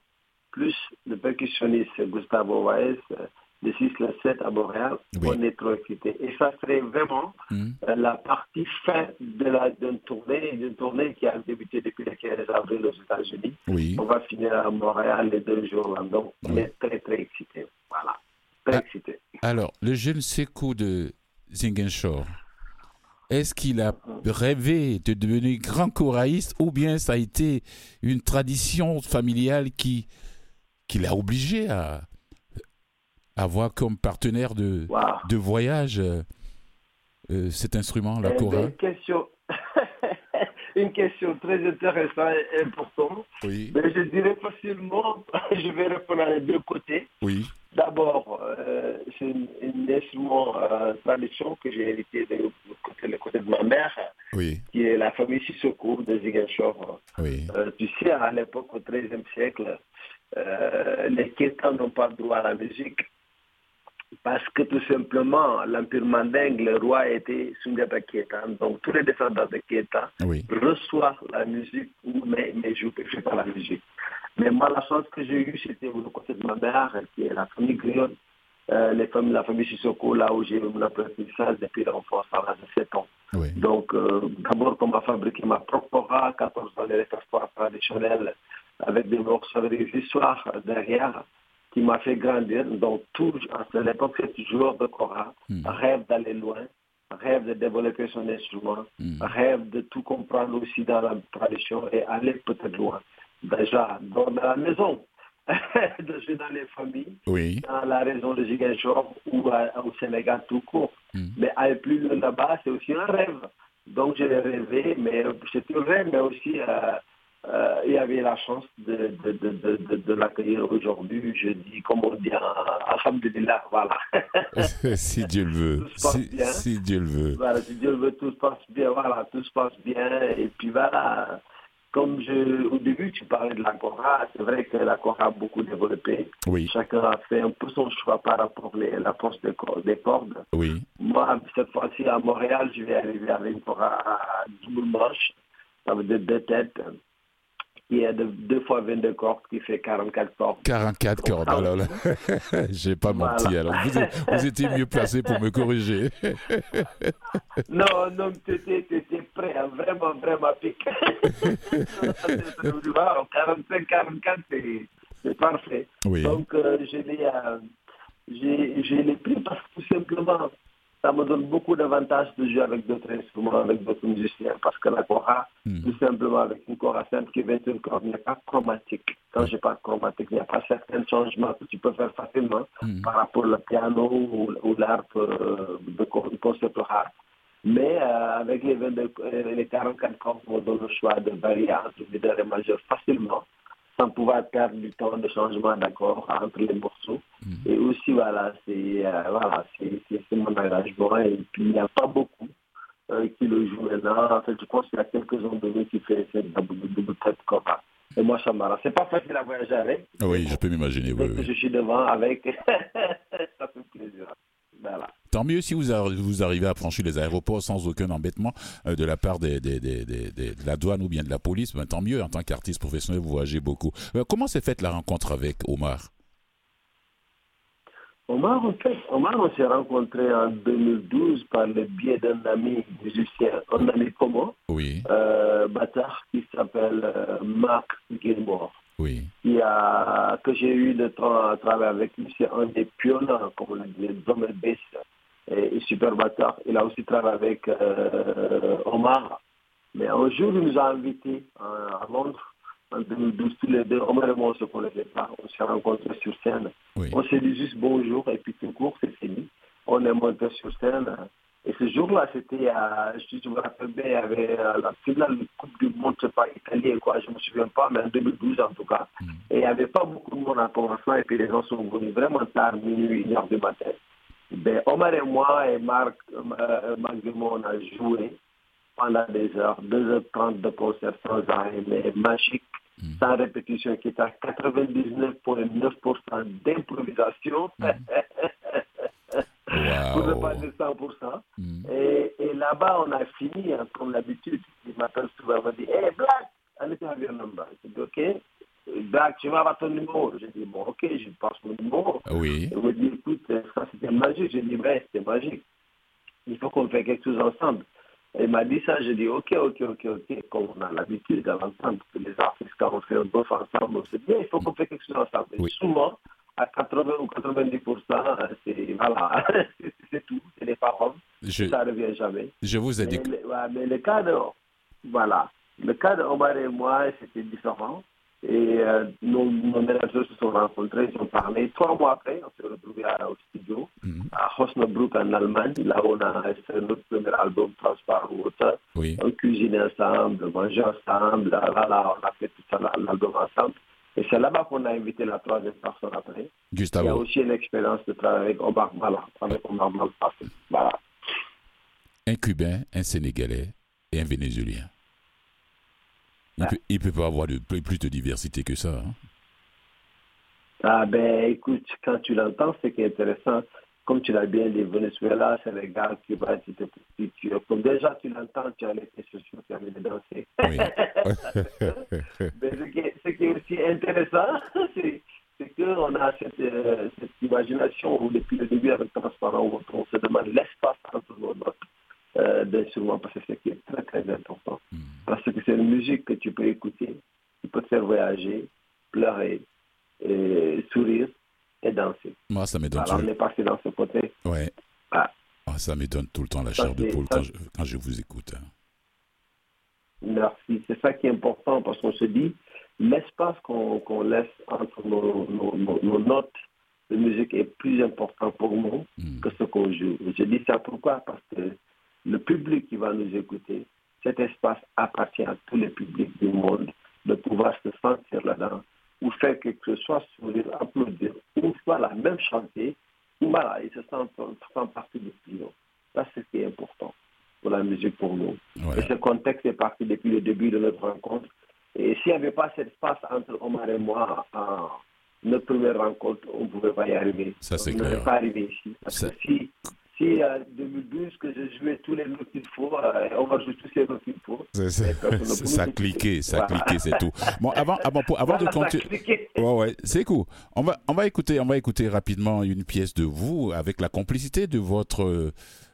plus le percussionniste Gustavo Vaez, le 6, le 7 à Montréal, on est trop excités. Et ça serait vraiment hmm. euh, la partie fin d'une tournée, d'une tournée qui a débuté depuis le 15 avril aux États-Unis. On va finir à Montréal les deux jours là. Donc, on est très, très excités. Voilà. Très ah, excités. Alors, le jeune Sekou de Zingenshore, est-ce qu'il a rêvé de devenir grand choraïste ou bien ça a été une tradition familiale qui, qui l'a obligé à avoir comme partenaire de, de voyage euh, cet instrument, la kora une question, une question très intéressante et importante. Oui. Mais je dirais facilement, je vais répondre à les deux côtés. Oui. D'abord, c'est un instrument tradition que j'ai hérité de côté, le côté de ma mère, oui. qui est la famille Sissoko de Ziguinchor. Oui. tu sais, à l'époque, au XIIIe siècle, les Kétans n'ont pas droit à la musique. Parce que tout simplement, l'Empire mandingue, le roi était Sundiata Kétan. Donc tous les descendants de Kétan reçoivent la musique, mais ne jouent pas la musique. Mais moi, la chance que j'ai eue, c'était le côté de ma mère, qui est la famille Griot, euh, les familles, la famille Sissoko, là où j'ai eu mon apprentissage depuis l'enfance à l'âge de 7 ans. Donc, euh, d'abord, on m'a fabriqué ma propre aura, 14 ans de répertoire traditionnel, avec des morceaux, avec des histoires derrière qui m'a fait grandir. Donc, tout, à l'époque, c'est toujours de Cora, hmm. rêve d'aller loin, rêve de développer son instrument, hmm. rêve de tout comprendre aussi dans la tradition et aller peut-être loin. Déjà, dans la maison, dans les familles, dans la région de Ziguinchor ou au Sénégal tout court. Hmm. Mais aller plus loin là-bas, c'est aussi un rêve. Donc, je l'ai rêvé, mais c'est un rêve, mais aussi... Euh, euh, il y avait la chance de, de, de, de, l'accueillir aujourd'hui, je dis, comme on dit, alhamdulillah, voilà. si Dieu le veut. Si, Dieu le veut. Voilà, si Dieu le veut, tout se passe bien, voilà, tout se passe bien. Et puis voilà, comme je, au début, tu parlais de la Cora, c'est vrai que la Cora a beaucoup développé. Oui. Chacun a fait un peu son choix par rapport à la force des, des cordes. Oui. Moi, cette fois-ci, à Montréal, je vais arriver avec une Cora à double manche, avec deux têtes qui est de 2 fois 22 cordes, qui fait 44 cordes. 44 cordes, alors là, j'ai pas menti. Alors, vous, étiez mieux placé pour me corriger. non, non, tu étais, prêt, hein, vraiment, vraiment pique. 45, 44, c'est parfait. Oui. Donc, euh, je l'ai pris parce que tout simplement, ça me donne beaucoup d'avantages de jouer avec d'autres instruments, avec d'autres musiciens, parce que la cora, hmm. tout simplement avec une cora simple qui est 21 cordes, il n'y a pas chromatique. Quand je parle chromatique, il n'y a pas certains changements que tu peux faire facilement hmm. par rapport au piano ou, ou l'harpe euh, de concept harpe. Mais euh, avec les, 22, euh, les 44 cordes, on donne le choix de varier entre mineur et majeur facilement sans pouvoir perdre du temps de changement d'accord entre les morceaux. Mhm. Et aussi, voilà, c'est euh, voilà, mon engagement. Et puis, il n'y a pas beaucoup euh, qui le jouent maintenant. En fait, je pense qu'il y a quelques-uns de nous qui font cette double tête comme ça. Et moi, ça m'arrange. C'est pas facile à voyager avec. Oui, je peux m'imaginer. Oui, Je suis devant avec. ça fait plaisir. Tant mieux si vous, vous, arrivez à franchir les aéroports sans aucun embêtement euh, de la part de la douane ou bien de la police. Ben, tant mieux, en tant qu'artiste professionnel, vous voyagez beaucoup. Euh, comment s'est faite la rencontre avec Omar? Omar, en fait, Omar, on s'est rencontré en 2012 par le biais d'un ami musicien, un ami commun, oui. euh, qui s'appelle euh, Marc Gilmore oui. qui a, que j'ai eu le temps à travailler avec lui. C'est un des pionniers, comme on dit, les hommes bass et, super batteur. Il a aussi travaillé avec euh, Omar. Mais un jour, il nous a invités à Londres en 2012, tous les deux. Omar et moi, on ne se connaissait pas. On s'est rencontrés sur scène. On s'est dit juste bonjour et puis tout court, c'est fini. On est monté sur scène. Et ce jour-là, c'était, je me rappelle bien, il y avait euh, la finale de Coupe du Monde, je sais pas, italien, quoi, je ne me souviens pas, mais en 2012 en tout cas. Mm. Et il n'y avait pas beaucoup de monde à commencement, et puis les gens sont venus vraiment tard, minuit, une heure du matin. Ben, Omar et moi et Marc, euh, Marc on a joué pendant des heures, 2h30 de concert sans arrêt, mais magique, mm. sans répétition, qui est à 99,9% d'improvisation. Mm. pour ne pas dire 100%. Mm. Et, et là-bas, on a fini, hein, comme d'habitude. Il m'appelle souvent, il me dit Hey, Black, allez faire un number. Je dis Ok. Black, tu vas avoir ton numéro. Je dis Bon, ok, je passe mon numéro. Oui. Il me dit Écoute, ça c'était magique. Je dis Ouais, c'était magique. Il faut qu'on fasse quelque chose ensemble. Il m'a dit ça, je dis ok, ok, ok, ok, comme on a l'habitude d'entendre que les artistes, quand on fait un bof ensemble, c'est bien, il faut qu'on fasse quelque chose ensemble. Et souvent, à 80 ou 90%, c'est voilà, c'est tout, c'est les paroles. ça ne revient jamais. Je vous ai dit. Mais, mais, le cas de, voilà, le cas de Omar et moi, c'était différent. Et euh, nos, managers se sont rencontrés, ils ont parlé. Trois mois après, on s'est retrouvés au studio mhm. à Osnabrück en Allemagne. Là, on a enregistré notre premier album, Transparent Water. On cuisine ensemble, mange ensemble. Là, là, on a fait tout ça, l'album ensemble. Et c'est là-bas qu'on a invité la troisième personne après. Gustavo. Il y a aussi une expérience de travailler avec Omar Mala, avec Omar Mala. Voilà. Un Cubain, un Sénégalais et un Vénézuélien. Il ne peut, pas avoir de, plus de diversité que ça. Hein. Ah ben écoute, quand tu l'entends, c'est qui est intéressant. Comme tu l'as bien dit, Venezuela, Sénégal, Cuba, te Comme déjà tu l'entends, tu as les sociaux, tu as envie de danser. Oui. Mais ce qui, est, ce qui, est, aussi intéressant, c'est qu'on a cette, euh, cette, imagination où depuis le début avec Transparent, on se demande l'espace entre nos notes euh, parce que c'est ce qui est très très important. C'est une musique que tu peux écouter, qui peut te faire voyager, pleurer, et sourire et danser. Moi, ça me donne. Alors, on est passé dans ce côté. Ouais. Ah. Ah, ça me donne tout le temps la chair de poule quand, je, vous écoute. Hein. Merci. C'est ça qui est important parce qu'on se dit, l'espace qu'on laisse entre nos, nos, notes de musique est plus important pour nous mm. que ce qu'on joue. Je dis ça pourquoi? Parce que le public qui va nous écouter, cet espace appartient à tous les publics du monde de pouvoir se sentir là-dedans ou faire quelque chose, sourire, applaudir, ou la même chanter, voilà, ils se sentent, partie du studio. Ça, c'est ce qui est important pour la musique pour nous. Et ce contexte est parti depuis le début de notre rencontre. Et s'il n'y avait pas cet espace entre Omar et moi, en notre première rencontre, on ne pouvait pas y arriver. Ça, c'est clair. On ne pas arriver ici. Parce que si si en 2012 que je jouais tous les notes qu'il faut, euh, on va jouer tous les notes qu'il faut. ça a cliqué, ça a cliqué, c'est tout. Bon, avant, avant, avant de continuer, ouais, ouais, c'est cool. On va, on va écouter, on va écouter rapidement une pièce de vous avec la complicité de votre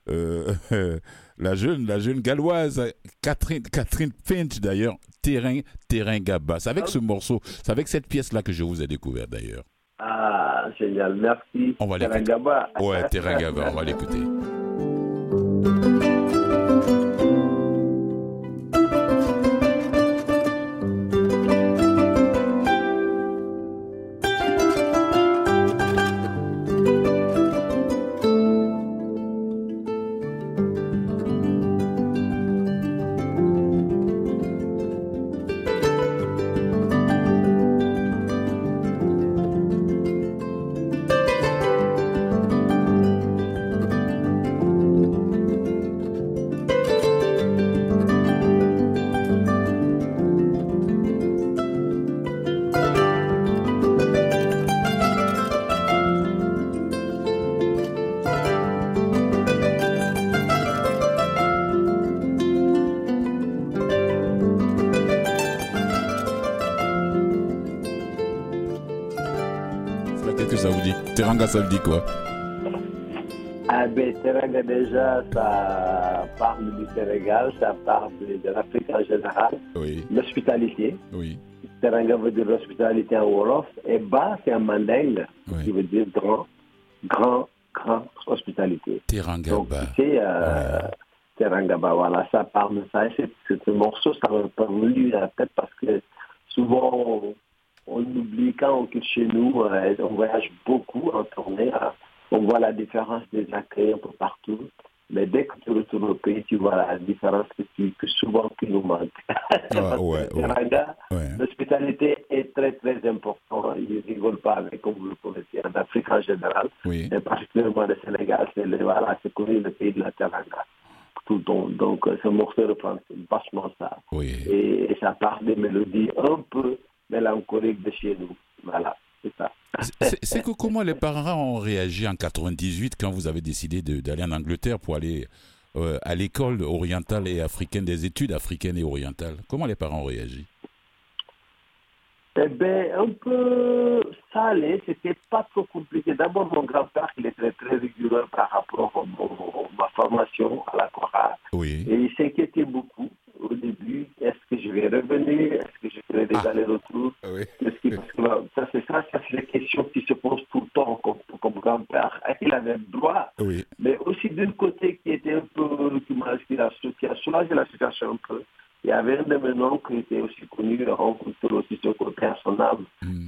euh, la jeune, la jeune galloise Catherine, Catherine Finch d'ailleurs, Terrain, Terrain Gabba. C'est avec ah ce morceau, c'est avec cette pièce là que je vous ai découvert d'ailleurs. Ah, génial, merci. On va l'écouter. Ouais, Terrain Gaba, on va l'écouter. Ça veut dire quoi ah ben, Teranga déjà, ça parle du Sénégal, ça parle de, l'Afrique en général. Oui. L'hospitalité. Oui. Teranga veut dire l'hospitalité en Wolof. Et Ba, c'est un mandingue, qui veut dire grand, grand, grand hospitalité. Teranga Donc, c'est euh, voilà, ça parle de ça. Et ce morceau, ça m'a parvenu à la tête parce que souvent, on oublie quand on quitte chez nous, euh, on voyage beaucoup en tournée, hein. on voit la différence des accueils un peu partout. Mais dès que tu retournes au pays, tu vois la différence que, souvent qui nous manque. L'hospitalité est très très importante. Ils ne rigolent pas avec, comme vous le connaissez, en Afrique en général, oui. et particulièrement le Sénégal, c'est voilà, connu le pays de la Teranga. Tout donc, ce morceau reprend vachement ça. Et, et ça part des mélodies un peu mélancolique de chez nous. C'est ça. C'est que comment les parents ont réagi en 98 quand vous avez décidé d'aller en Angleterre pour aller euh, à l'école orientale et africaine des études africaines et orientales? Comment les parents ont réagi? Eh bien, un peu salé, c'était pas trop compliqué. D'abord, mon grand-père, il était très rigoureux par rapport à ma formation à la chorale. Oui. Et il s'inquiétait beaucoup au début. Est-ce que je vais revenir? Est-ce que je ferai des ah. allers-retours? Oui. ça, c'est ça, ça c'est la question qui se pose tout le temps comme, comme grand-père. Il avait le droit, oui. mais aussi d'un côté qui était un peu, qui, a, qui a soulagé la situation un peu il y avait un de mes oncles qui était aussi connu, rencontré aussi sur côté à son âme,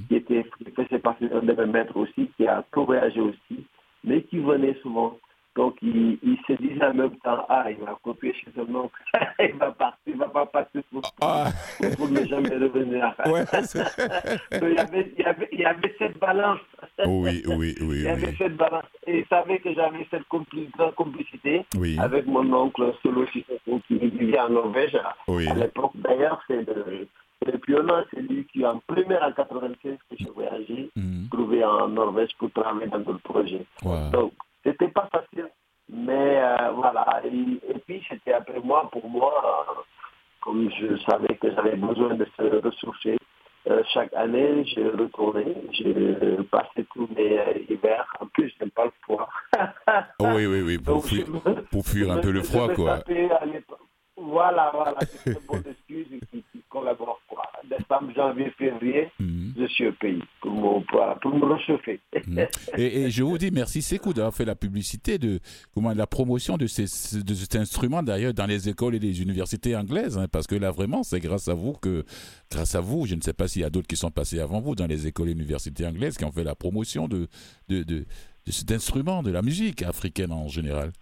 qui était, qui faisait partie d'un de mes maîtres aussi, qui a tout voyagé aussi, mais qui venait souvent donc, il, se disait en même temps, ah, il va copier chez son oncle. il va partir, il va pas partir pour, ah. pour ne jamais revenir. Ouais, il, y avait, il, y avait, il y avait cette balance. Oui, oui, oui. il y avait cette balance. Et il savait que j'avais cette complicité avec mon oncle Solo qui vivait en Norvège. À l'époque, d'ailleurs, c'est le, le pionnant, c'est lui qui, en première en 96, que j'ai voyagé, mm. trouvé en Norvège pour travailler dans le projet. Donc, c'était pas facile. Mais euh, voilà. Et, puis, c'était après moi, pour moi, euh, comme je savais que j'avais besoin de se ressourcer, euh, chaque année, je retournais, je passais tous mes hivers. En plus, je n'aime pas le froid. oui, oui, oui, pour, fuir, pour fuir un peu le froid, quoi. Voilà, voilà, bonne excuse qui, qui collabore décembre, janvier, février, mhm. je suis au pays pour, me réchauffer. Mhm. et, je vous dis merci Sekou d'avoir fait la publicité de comment la promotion de, ces, de cet instrument d'ailleurs dans les écoles et les universités anglaises, hein, parce que là vraiment c'est grâce à vous que, grâce à vous, je ne sais pas s'il y a d'autres qui sont passés avant vous dans les écoles et universités anglaises qui ont fait la promotion de, de, de cet instrument, de la musique africaine en général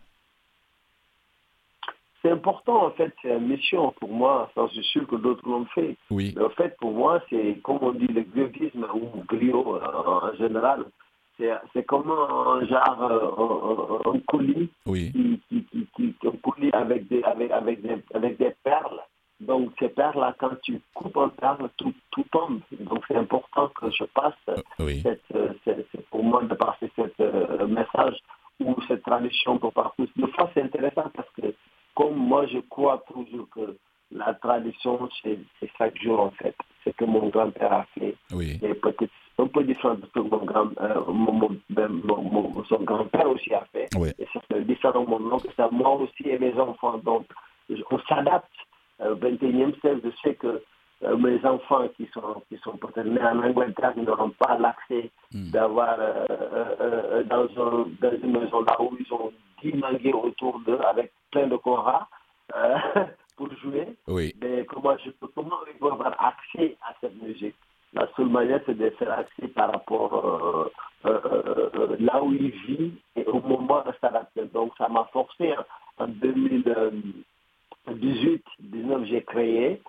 c'est important, en fait, c'est une mission pour moi, je suis sûr que d'autres l'ont fait. Oui. Mais en fait, pour moi, c'est, comme on dit, le griotisme ou griot en, général, c'est, comme un genre, un, colis, oui. qui, qui, qui, un colis avec des, avec, avec des, avec des perles. Donc ces perles-là, quand tu coupes un perle, tout, tout tombe. Donc c'est important que je passe, euh, oui. cette, pour moi de passer ce message ou cette tradition pour partout. De fois, c'est intéressant parce que comme moi je crois toujours que la tradition, c'est chaque jour en fait. C'est que mon grand-père a fait. Oui. Et peut-être un peu différent de ce que mon grand, euh, ben, mon, son grand-père aussi a fait. Oui. Et c'est différent mon oncle, ça moi aussi et mes enfants. Donc, on s'adapte. Au 21e siècle, je sais que euh, mes enfants qui sont, qui sont peut-être nés en Angleterre n'auront pas l'accès hmm. d'avoir euh, dans, un, dans, une maison là où ils ont 10 mangués autour d'eux avec plein de corps euh, pour jouer. Oui. Mais comment, je comment ils vont avoir accès à cette musique? La seule manière, c'est de faire accès par rapport euh, euh, là où ils vivent et au moment de s'adapter. Donc, ça m'a forcé hein. en 2018, 19, j'ai créé,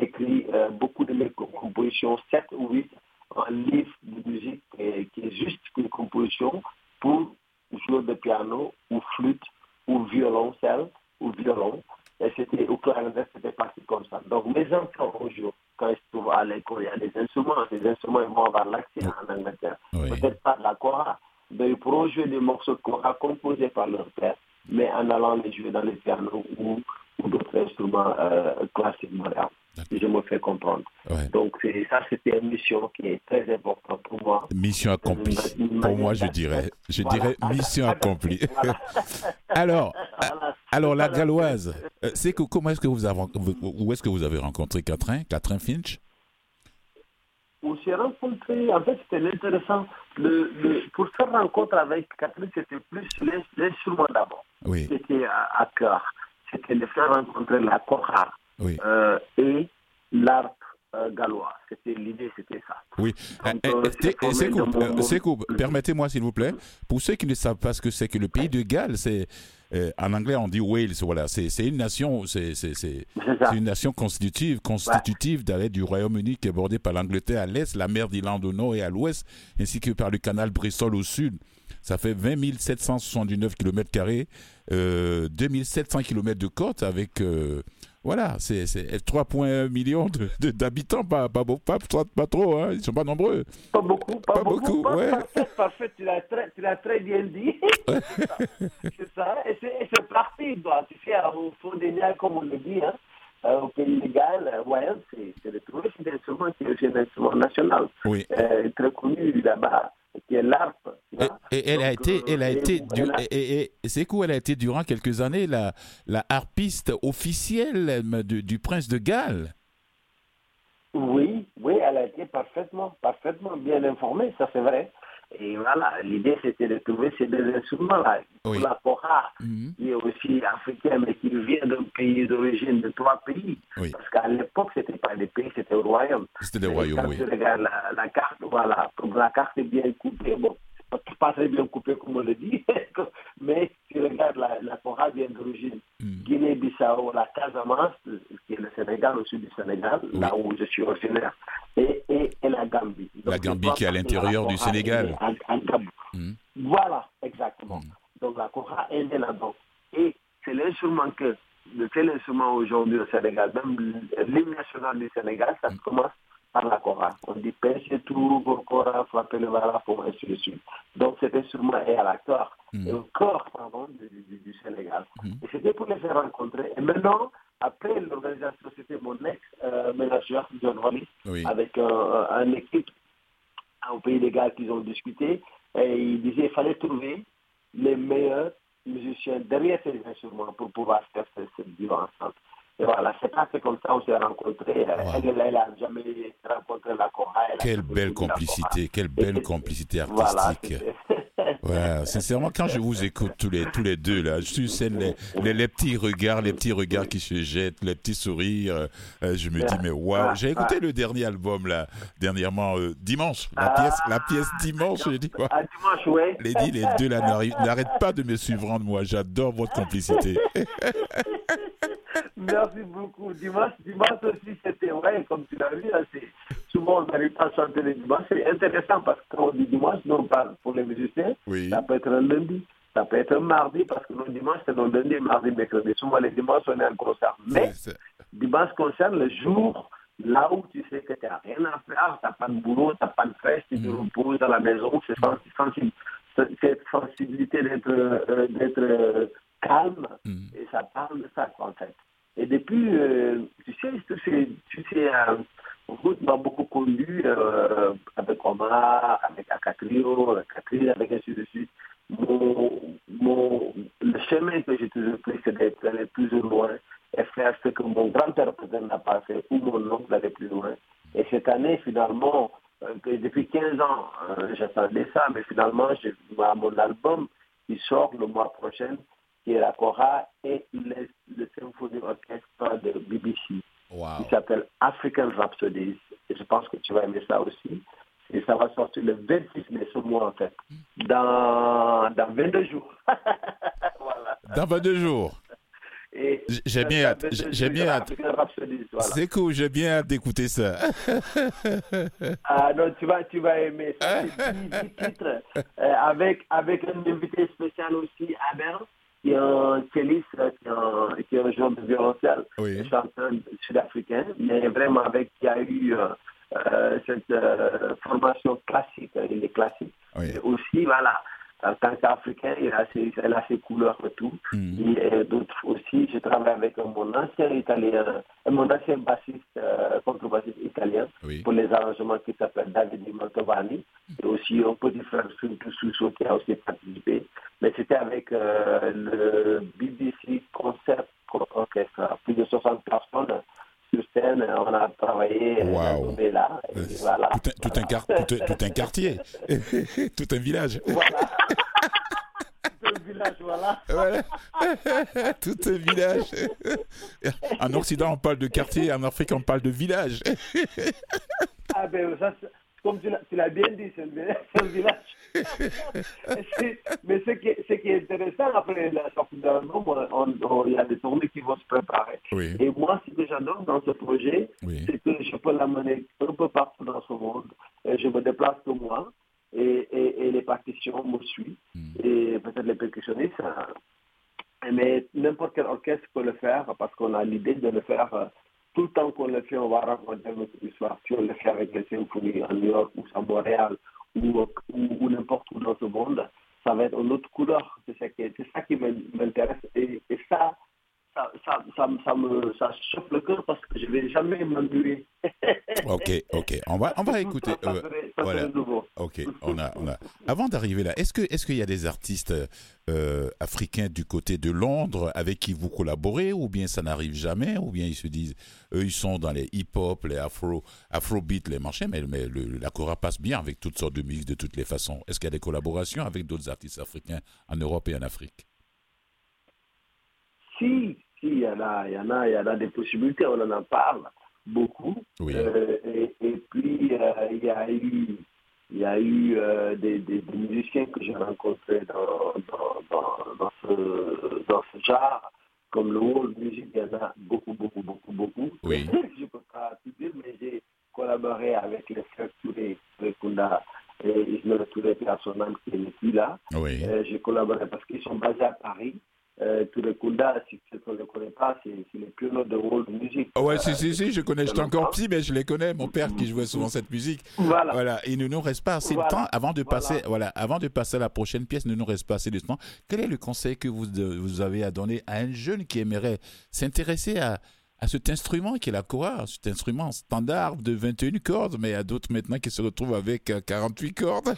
écrit beaucoup de mes compositions, 7 ou 8, un livre de musique qui est juste une composition pour jouer de piano ou flûte ou violoncelle ou violon. Et c'était au clarinette, c'était parti comme ça. Donc mes enfants aujourd'hui, quand ils se trouvent à l'école, il y a des instruments, des instruments ils vont avoir l'accès en Angleterre. Peut-être pas de la chora, mais ils pourront jouer des morceaux de chora composés par leur père, mais en allant les jouer dans les pianos ou, ou d'autres instruments euh, classiques modernes je me fais comprendre. Donc ça, c'était une mission qui est très importante pour moi. Mission accomplie. Pour moi, je dirais, je dirais mission accomplie. alors, alors la galloise, euh, c'est que comment est-ce que vous avez, où est-ce que vous avez rencontré Catherine, Catherine Finch? On s'est rencontré, en fait, c'était intéressant. Le, pour faire rencontre avec Catherine, c'était plus l'instrument d'abord. Oui. C'était à, cœur. C'était de faire rencontrer la oui. Euh, et l'art euh, gallois. C'était l'idée, c'était ça. Oui. C'est cool. Permettez-moi, s'il vous plaît, pour ceux qui ne savent pas ce que c'est que le pays de Galles, c'est euh, en anglais on dit Wales. Voilà, c'est une nation, c'est une nation constitutive, constitutive d'arrêt du Royaume-Uni qui est bordée par l'Angleterre à l'est, la mer d'Irlande au nord et à l'ouest, ainsi que par le canal Bristol au sud. Ça fait 20 779 km, euh, 2700 km de côte avec voilà, c'est 3,1 millions d'habitants, pas, pas, pas, pas, trop, hein, ils ne sont pas nombreux. Pas beaucoup, pas, beaucoup. ouais. Parfait, parfait, tu l'as très, très, bien dit. c'est ça, et c'est parti, toi. Tu sais, au fond des liens, comme on le dit, hein, euh, au pays légal, euh, ouais, c'est le trouvé, c'est instrument qui est un instrument national. Oui. Euh, très connu là-bas qui est l'ARP. Et, elle a été, elle a été, et, c'est quoi Elle a été durant quelques années la, la harpiste officielle du, du prince de Galles. Oui, oui, elle a été parfaitement, parfaitement bien informée, ça c'est vrai. Et voilà, l'idée c'était de trouver ces deux instruments-là. Pour la Cora, mhm. qui est aussi africain, mais qui vient d'un pays d'origine de trois pays. Parce qu'à l'époque, ce n'était pas des pays, c'était au royaume. C'était des royaumes, oui. regarde la, la, carte, voilà, la carte est bien coupée. Bon, pas très bien coupé comme on le dit, mais si tu regardes la, la vient d'origine mm. Guinée-Bissau, la Casamance, qui est le Sénégal, au sud du Sénégal, là où je suis originaire, et, et, la Gambie. la Gambie qui est à l'intérieur du Sénégal. Mm. Voilà, exactement. Mm. Donc la Cora est là-dedans. Et c'est l'instrument que, c'est l'instrument aujourd'hui au Sénégal, même l'hymne national du Sénégal, ça commence par la Cora. On dit pêchez tout, vos Cora, frappez le pour ainsi de suite. Donc cet instrument est à l'acteur, mm. au corps pardon, du, du, Sénégal. Mm. Et c'était pour les faire rencontrer. Et maintenant, après l'organisation, c'était mon ex-ménageur, John Hollis, avec euh, un équipe au Pays des Galles qu'ils ont discuté. Et il disait qu'il fallait trouver les meilleurs musiciens derrière ces instruments pour pouvoir faire cette, cette ensemble. Et voilà, c'est pas comme ça on s'est rencontrés. Elle, elle, n'a jamais rencontré la Cora. Quelle belle complicité, quelle belle complicité artistique. Voilà, sincèrement, quand je vous écoute tous les, tous les deux, là, je suis les, les, les, petits regards, les petits regards qui se jettent, les petits sourires, euh, je me dis, mais waouh, j'ai écouté le dernier album, là, dernièrement, euh, dimanche, la pièce, la pièce dimanche, j'ai dit, quoi. Ah, dimanche, ouais. Les, les deux, là, n'arrêtent pas de me suivre, moi, j'adore votre complicité. Merci beaucoup. Dimanche, dimanche aussi, c'était vrai, comme tu l'as vu, souvent on n'arrive pas à chanter les dimanches. C'est intéressant parce que quand on dit dimanche, nous on parle pour les musiciens. Ça peut être un lundi, ça peut être un mardi, parce que le dimanche, c'est le lundi, mardi, mercredi. Souvent les dimanches, on est en concert. Mais dimanche concerne le jour là où tu sais que tu n'as rien à faire, tu n'as pas de boulot, tu n'as pas de fête, tu te mm. reposes à la maison, c'est sensible. Cette sensibilité d'être euh, euh, calme, mm. et ça parle de ça, en fait. Et depuis, euh, tu sais, tu sais, tu sais euh, m'a beaucoup connu euh, avec Omar, avec Akatrio, Catherine, avec ainsi de suite. Mon, mon, le chemin que j'ai toujours pris, c'est d'être aller plus loin et faire ce que mon grand-père n'a pas fait ou mon oncle d'aller plus loin. Et cette année, finalement, que depuis 15 ans, j'attendais ça, mais finalement, mon album, il sort le mois prochain qui est la Cora, et le, Symphony Orchestra de BBC, wow. qui s'appelle African Rhapsodies. Et je pense que tu vas aimer ça aussi. Et ça va sortir le 26 mai, ce mois en fait, dans, dans 22 jours. voilà. Dans 22 jours. J'ai bien hâte. J'ai bien hâte. C'est cool, j'ai bien hâte d'écouter ça. ah non, tu vas, tu vas aimer ça. C'est 10 titres. Euh, avec, avec un invité spécial aussi, Abel qui est un celliste, qui est un, joueur de violoncelle, un chanteur sud-africain, mais vraiment avec qui a eu euh, euh, cette euh, formation classique, il est classique. Et aussi, voilà, en tant qu'Africain, il a ses, elle a ses couleurs et tout. Mm. Et d'autres aussi, je travaille avec mon ancien italien, mon ancien bassiste, euh, contrebassiste italien, pour les arrangements qui s'appelle David Mantovani. Et aussi un petit frère Sousso qui a aussi participé. Mais c'était avec euh, le BBC Concert Orchestra, plus de 60 personnes on a travaillé wow. là. voilà. tout, un, tout, un tout, tout, un, quartier, tout un village. Voilà. tout un village, voilà. voilà. tout un village. En Occident, on parle de quartier, en Afrique, on parle de village. ah ben, ça, comme tu l'as bien dit, c'est un village. Mais ce qui, est, ce qui, est intéressant, après la sortie d'un il y a des tournées qui vont se préparer. Et moi, ce que j'adore dans ce projet, c'est que je peux l'amener un peu partout dans ce monde. Et je me déplace que moi. Et, et, les partitions me suivent. Hmm. Et peut-être les percussionnistes. Hein. Mais n'importe quel orchestre peut le faire parce qu'on a l'idée de le faire euh, tout le temps qu'on le fait, on va raconter notre histoire. Si on le fait avec les symphonies à New York ou à Montréal ou, ou, n'importe où dans ce monde, ça va être une autre couleur. C'est ça qui, ça qui m'intéresse. Et, ça, ça, ça, ça, ça, me ça chauffe le cœur parce que je ne vais jamais m'ennuyer. ok, ok. On va, on va écouter. Euh, voilà. Ok, on a, on a. Avant d'arriver là, est-ce que, est-ce qu'il y a des artistes euh, africains du côté de Londres avec qui vous collaborez, ou bien ça n'arrive jamais, ou bien ils se disent, eux ils sont dans les hip-hop, les afro, afrobeat, les machins, mais, mais le, la Cora passe bien avec toutes sortes de mix de toutes les façons. Est-ce qu'il y a des collaborations avec d'autres artistes africains en Europe et en Afrique? Si, il y en a, il y en a, il y en a des possibilités, on en parle beaucoup. Euh, et, puis, euh, il y a eu, il y a eu euh, des, des, musiciens que j'ai rencontrés dans, dans, ce, dans ce genre, comme le world music, il y en a beaucoup, beaucoup, beaucoup, beaucoup. Oui. Je ne peux pas tout dire, mais j'ai collaboré avec les frères Touré, Kunda et Ismaël Touré, qui plus là. Oui. j'ai collaboré parce qu'ils sont basés à Paris euh, Kunda, si tu ne le connais pas, c'est les pionniers de world music. Oh ouais, si, si, si, je connais, j'étais encore petit, mais je les connais. Mon père qui jouait souvent cette musique. Voilà. voilà. Il ne nous reste pas assez de temps avant de passer, voilà. avant de passer à la prochaine pièce. Il ne nous reste pas assez de temps. Quel est le conseil que vous, vous avez à donner à un jeune qui aimerait s'intéresser à, à cet instrument qui est la kora, cet instrument standard de 21 cordes, mais il y a d'autres maintenant qui se retrouvent avec 48 euh, cordes?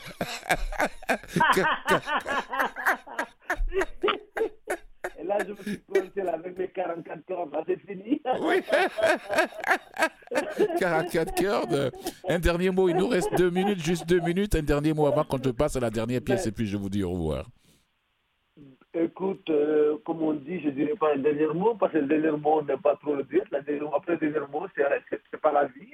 Et là, je me suis pointé avec mes 44 cordes. Là, c'est fini. Oui. 44 cordes. Un dernier mot. Il nous reste deux minutes, juste deux minutes. Un dernier mot avant qu'on te passe à la dernière pièce et puis je vous dis au revoir. Écoute, euh, comme on dit, je ne dirais pas un dernier mot, parce que le dernier mot, n'est pas trop le dire. après le dernier mot, c'est pas la vie.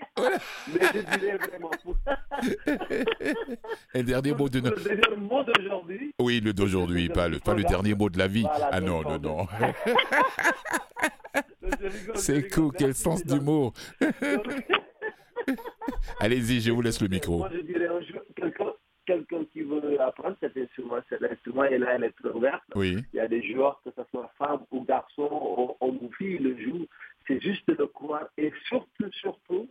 Mais je dirais vraiment. un dernier mot de Le dernier mot d'aujourd'hui. Oui, le d'aujourd'hui, pas le, pas le dernier mot de la vie. ah non, non, non. c'est cool, quel sens d'humour. Allez-y, je vous laisse le micro. Moi, je dirais un jour, quelqu'un quelqu'un qui veut apprendre cet instrument, cet instrument est là, elle est ouverte. Oui. Il y a des joueurs, que ce soit femme ou garçon, homme ou fille, le joue. C'est juste de croire et surtout, surtout,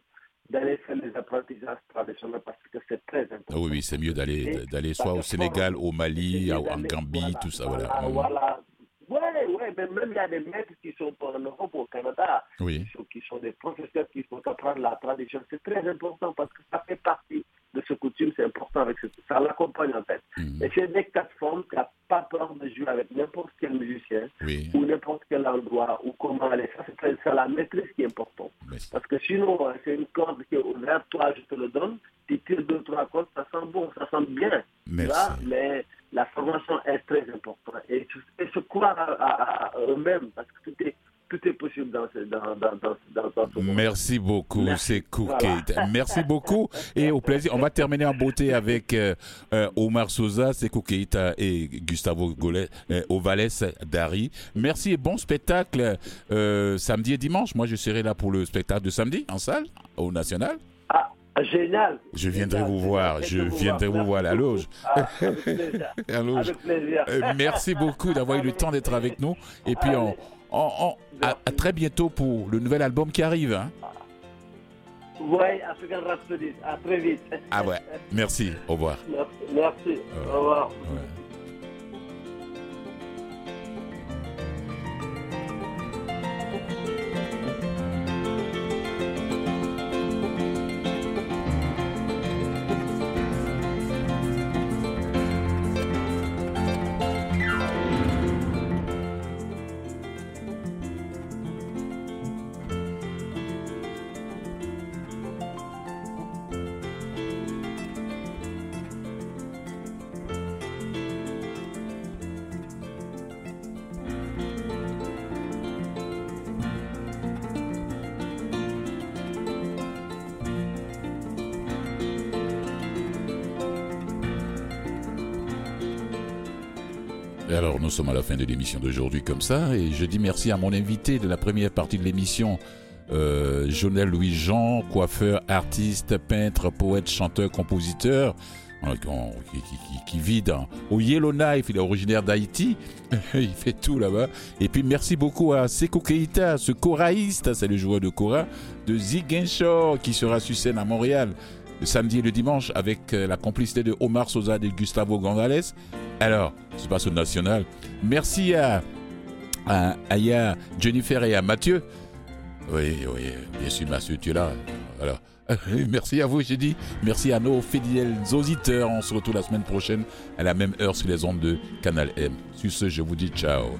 d'aller faire les apprentissages traditionnels parce que c'est très important. oui, oui c'est mieux d'aller d'aller soit au Sénégal, au Mali, en Gambie, tout ça, voilà. Voilà. Oui, ouais, mais même il y a des maîtres qui sont en Europe, au Canada, oui. qui, sont, qui sont des professeurs qui font apprendre la tradition. C'est très important parce que ça fait partie ce coutume, c'est important avec ce, ça l'accompagne en fait. Mhm. Et c'est des plateformes qui n'ont pas peur de jouer avec n'importe quel musicien ou n'importe quel endroit ou comment aller. Ça, c'est la maîtrise qui est importante. Parce que sinon, euh, c'est une corde qui est ouverte, toi, je te le donne, tu tires deux, trois cordes, ça sent bon, ça sent bien. mais la formation est très importante. Et, se croire à, à eux-mêmes, parce que tout est possible dans ce, dans, dans, dans, Merci beaucoup, c'est Kate. Merci beaucoup et au plaisir. On va terminer en beauté avec euh, euh, Omar Souza, Sekou Keita et Gustavo Golet, euh, Ovales Dari. Merci et bon spectacle samedi et dimanche. Moi, je serai là pour le spectacle de samedi en salle au National. Ah. Génial. Je viendrai vous voir. Je viendrai vous voir à la loge. Ah, avec plaisir. Avec plaisir. merci beaucoup d'avoir eu le temps d'être avec nous. Et puis, on, à, très bientôt pour le nouvel album qui arrive. Hein? Oui, African Rhapsody. À très vite. Ah ouais. Merci. Au revoir. Merci. Au revoir. Nous sommes à la fin de l'émission d'aujourd'hui comme ça, et je dis merci à mon invité de la première partie de l'émission, euh, Jonel Louis-Jean, coiffeur, artiste, peintre, poète, chanteur, compositeur, qui, vit au Yellowknife, il est originaire d'Haïti, il fait tout là-bas. Et puis merci beaucoup à Sekou Keita, ce choraïste, c'est le joueur de Kora, de Ziguinchor, qui sera sur scène à Montréal le samedi et le dimanche avec euh, la complicité de Omar Sosa et Gustavo Gonzalez. Alors, se passe au national. Merci à Jennifer et à Mathieu. Oui, oui, bien sûr, Mathieu, tu es là. Alors, merci à vous, j'ai dit. Merci à nos fidèles auditeurs. On se retrouve la semaine prochaine à la même heure sur les ondes de Canal M. Sur ce, je vous dis ciao.